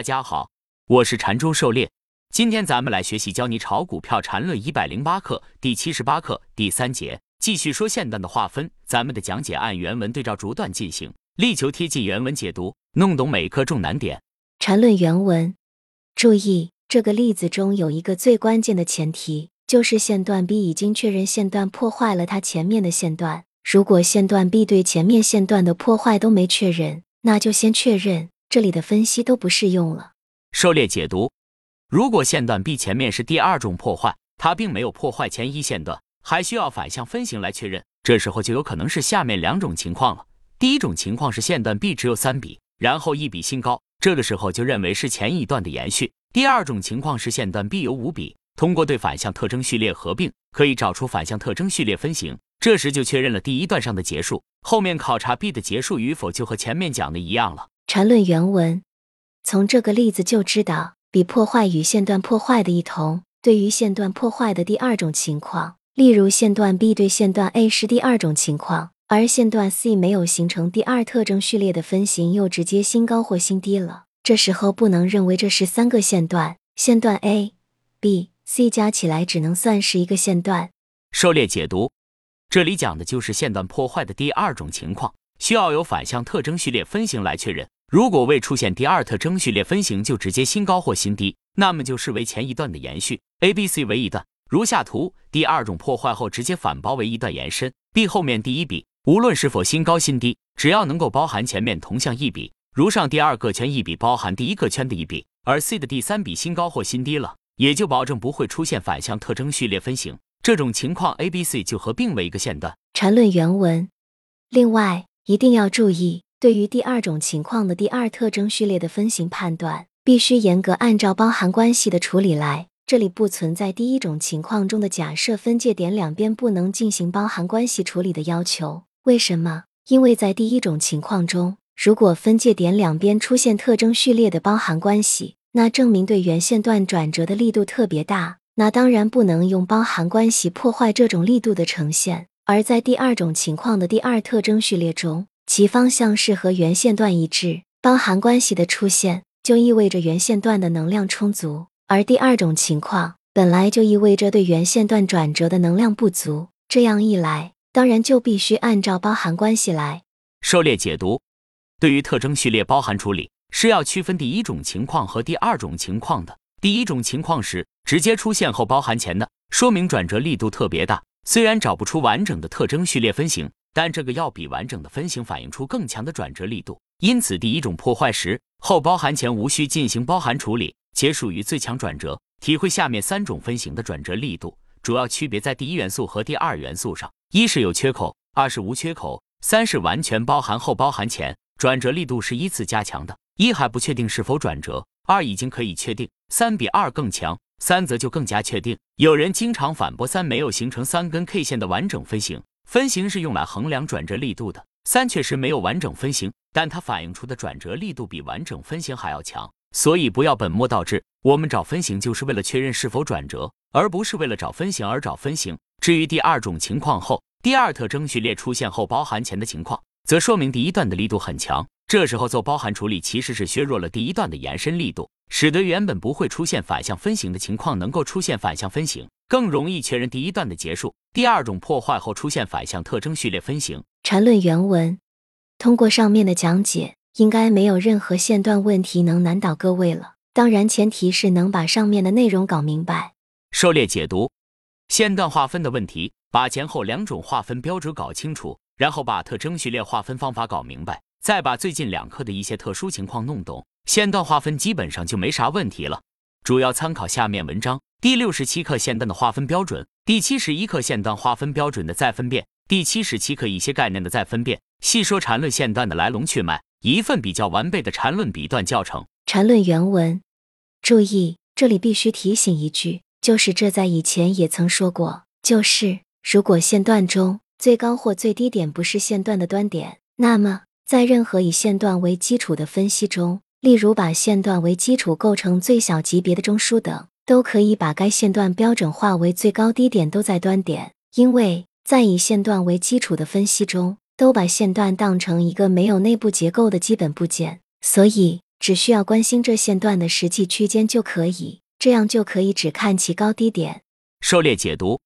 大家好，我是禅中狩猎。今天咱们来学习教你炒股票禅论一百零八课第七十八课第三节，继续说线段的划分。咱们的讲解按原文对照逐段进行，力求贴近原文解读，弄懂每课重难点。禅论原文，注意这个例子中有一个最关键的前提，就是线段 B 已经确认线段破坏了它前面的线段。如果线段 B 对前面线段的破坏都没确认，那就先确认。这里的分析都不适用了。狩猎解读：如果线段 B 前面是第二种破坏，它并没有破坏前一线段，还需要反向分型来确认。这时候就有可能是下面两种情况了。第一种情况是线段 B 只有三笔，然后一笔新高，这个时候就认为是前一段的延续。第二种情况是线段 B 有五笔，通过对反向特征序列合并，可以找出反向特征序列分型，这时就确认了第一段上的结束。后面考察 B 的结束与否，就和前面讲的一样了。缠论原文，从这个例子就知道，比破坏与线段破坏的异同。对于线段破坏的第二种情况，例如线段 B 对线段 A 是第二种情况，而线段 C 没有形成第二特征序列的分型，又直接新高或新低了。这时候不能认为这是三个线段，线段 A、B、C 加起来只能算是一个线段。狩猎解读，这里讲的就是线段破坏的第二种情况，需要有反向特征序列分型来确认。如果未出现第二特征序列分型就直接新高或新低，那么就视为前一段的延续。A、B、C 为一段，如下图，第二种破坏后直接反包为一段延伸。B 后面第一笔，无论是否新高新低，只要能够包含前面同向一笔，如上第二个圈一笔包含第一个圈的一笔，而 C 的第三笔新高或新低了，也就保证不会出现反向特征序列分型。这种情况 A、B、C 就合并为一个线段。缠论原文。另外一定要注意。对于第二种情况的第二特征序列的分型判断，必须严格按照包含关系的处理来。这里不存在第一种情况中的假设分界点两边不能进行包含关系处理的要求。为什么？因为在第一种情况中，如果分界点两边出现特征序列的包含关系，那证明对原线段转折的力度特别大，那当然不能用包含关系破坏这种力度的呈现。而在第二种情况的第二特征序列中，其方向是和原线段一致，包含关系的出现就意味着原线段的能量充足，而第二种情况本来就意味着对原线段转折的能量不足。这样一来，当然就必须按照包含关系来。狩猎解读，对于特征序列包含处理是要区分第一种情况和第二种情况的。第一种情况是直接出现后包含前的，说明转折力度特别大，虽然找不出完整的特征序列分型。但这个要比完整的分型反映出更强的转折力度，因此第一种破坏时后包含前无需进行包含处理，且属于最强转折。体会下面三种分型的转折力度，主要区别在第一元素和第二元素上：一是有缺口，二是无缺口，三是完全包含后包含前，转折力度是依次加强的。一还不确定是否转折，二已经可以确定，三比二更强，三则就更加确定。有人经常反驳三没有形成三根 K 线的完整分型。分型是用来衡量转折力度的，三确实没有完整分型，但它反映出的转折力度比完整分型还要强，所以不要本末倒置。我们找分型就是为了确认是否转折，而不是为了找分型而找分型。至于第二种情况后，第二特征序列出现后包含前的情况，则说明第一段的力度很强，这时候做包含处理其实是削弱了第一段的延伸力度，使得原本不会出现反向分型的情况能够出现反向分型。更容易确认第一段的结束。第二种破坏后出现反向特征序列分型。缠论原文，通过上面的讲解，应该没有任何线段问题能难倒各位了。当然，前提是能把上面的内容搞明白。狩猎解读，线段划分的问题，把前后两种划分标准搞清楚，然后把特征序列划分方法搞明白，再把最近两课的一些特殊情况弄懂，线段划分基本上就没啥问题了。主要参考下面文章。第六十七课线段的划分标准，第七十一课线段划分标准的再分辨，第七十七课一些概念的再分辨，细说缠论线段的来龙去脉，一份比较完备的缠论笔段教程。缠论原文，注意，这里必须提醒一句，就是这在以前也曾说过，就是如果线段中最高或最低点不是线段的端点，那么在任何以线段为基础的分析中，例如把线段为基础构成最小级别的中枢等。都可以把该线段标准化为最高低点都在端点，因为在以线段为基础的分析中，都把线段当成一个没有内部结构的基本部件，所以只需要关心这线段的实际区间就可以，这样就可以只看其高低点。狩猎解读，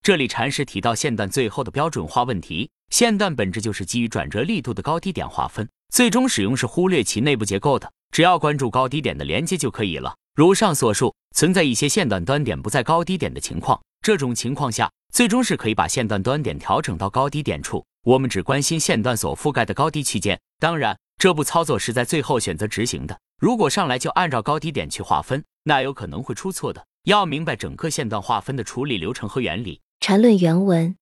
这里禅师提到线段最后的标准化问题。线段本质就是基于转折力度的高低点划分，最终使用是忽略其内部结构的，只要关注高低点的连接就可以了。如上所述，存在一些线段端点不在高低点的情况，这种情况下，最终是可以把线段端点调整到高低点处。我们只关心线段所覆盖的高低区间。当然，这步操作是在最后选择执行的。如果上来就按照高低点去划分，那有可能会出错的。要明白整个线段划分的处理流程和原理。缠论原文：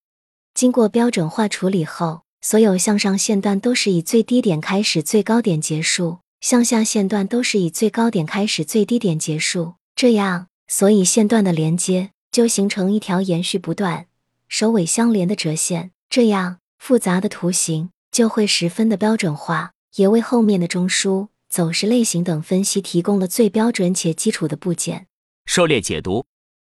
经过标准化处理后，所有向上线段都是以最低点开始，最高点结束；向下线段都是以最高点开始，最低点结束。这样，所以线段的连接就形成一条延续不断、首尾相连的折线。这样。复杂的图形就会十分的标准化，也为后面的中枢、走势类型等分析提供了最标准且基础的部件。狩猎解读，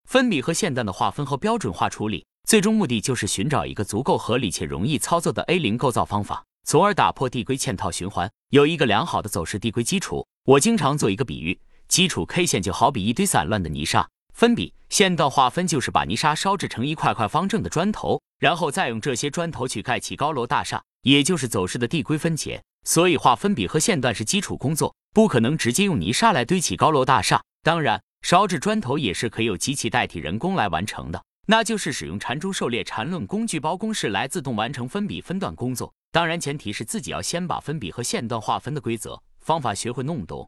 分笔和线段的划分和标准化处理，最终目的就是寻找一个足够合理且容易操作的 A 零构造方法，从而打破递归嵌套循环，有一个良好的走势递归基础。我经常做一个比喻，基础 K 线就好比一堆散乱的泥沙。分笔线段划分就是把泥沙烧制成一块块方正的砖头，然后再用这些砖头去盖起高楼大厦，也就是走势的递归分解。所以划分笔和线段是基础工作，不可能直接用泥沙来堆起高楼大厦。当然，烧制砖头也是可以由机器代替人工来完成的，那就是使用缠珠狩猎缠论工具包公式来自动完成分笔分段工作。当然，前提是自己要先把分笔和线段划分的规则方法学会弄懂。